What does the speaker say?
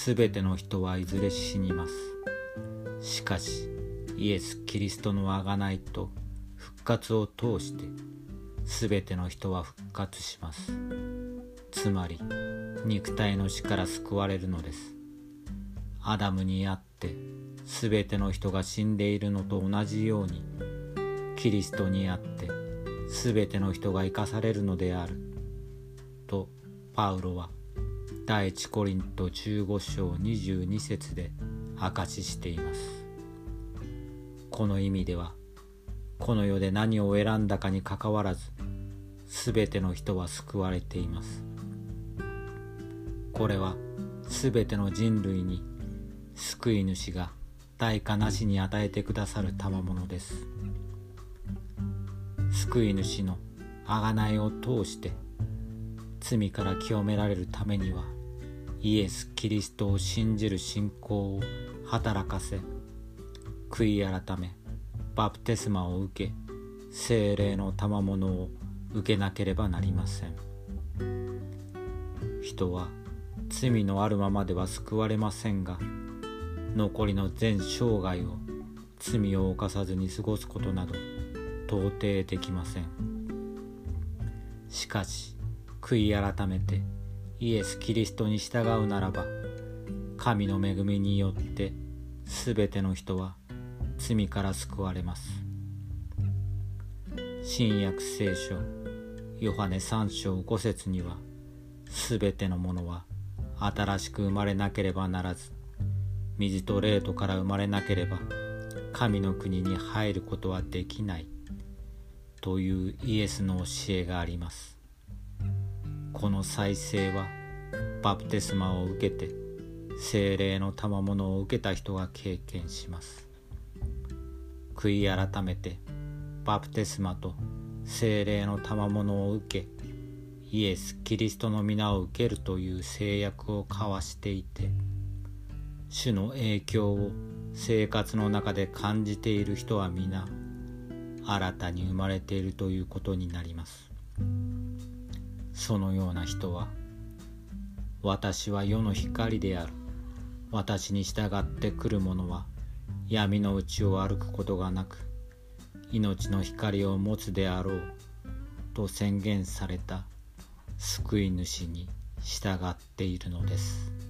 すべての人はいずれ死にます。しかしイエス・キリストの贖いと復活を通してすべての人は復活します。つまり肉体の死から救われるのです。アダムにあってすべての人が死んでいるのと同じようにキリストにあってすべての人が生かされるのである。とパウロは第一コリント15章22節で証ししています。この意味ではこの世で何を選んだかにかかわらず全ての人は救われています。これは全ての人類に救い主が代価なしに与えてくださる賜物です。救い主の贖いを通して罪から清められるためにはイエス・キリストを信じる信仰を働かせ悔い改めバプテスマを受け精霊の賜物を受けなければなりません。人は罪のあるままでは救われませんが残りの全生涯を罪を犯さずに過ごすことなど到底できません。しかし悔い改めてイエス・キリストに従うならば神の恵みによってすべての人は罪から救われます。新約聖書ヨハネ3章5節にはすべてのものは新しく生まれなければならず水と霊とから生まれなければ神の国に入ることはできないというイエスの教えがあります。この再生はバプテスマを受けて精霊の賜物を受けた人が経験します悔い改めてバプテスマと精霊の賜物を受けイエス・キリストの皆を受けるという制約を交わしていて主の影響を生活の中で感じている人は皆新たに生まれているということになります。そのような人は私は世の光である私に従ってくる者は闇の内を歩くことがなく命の光を持つであろうと宣言された救い主に従っているのです。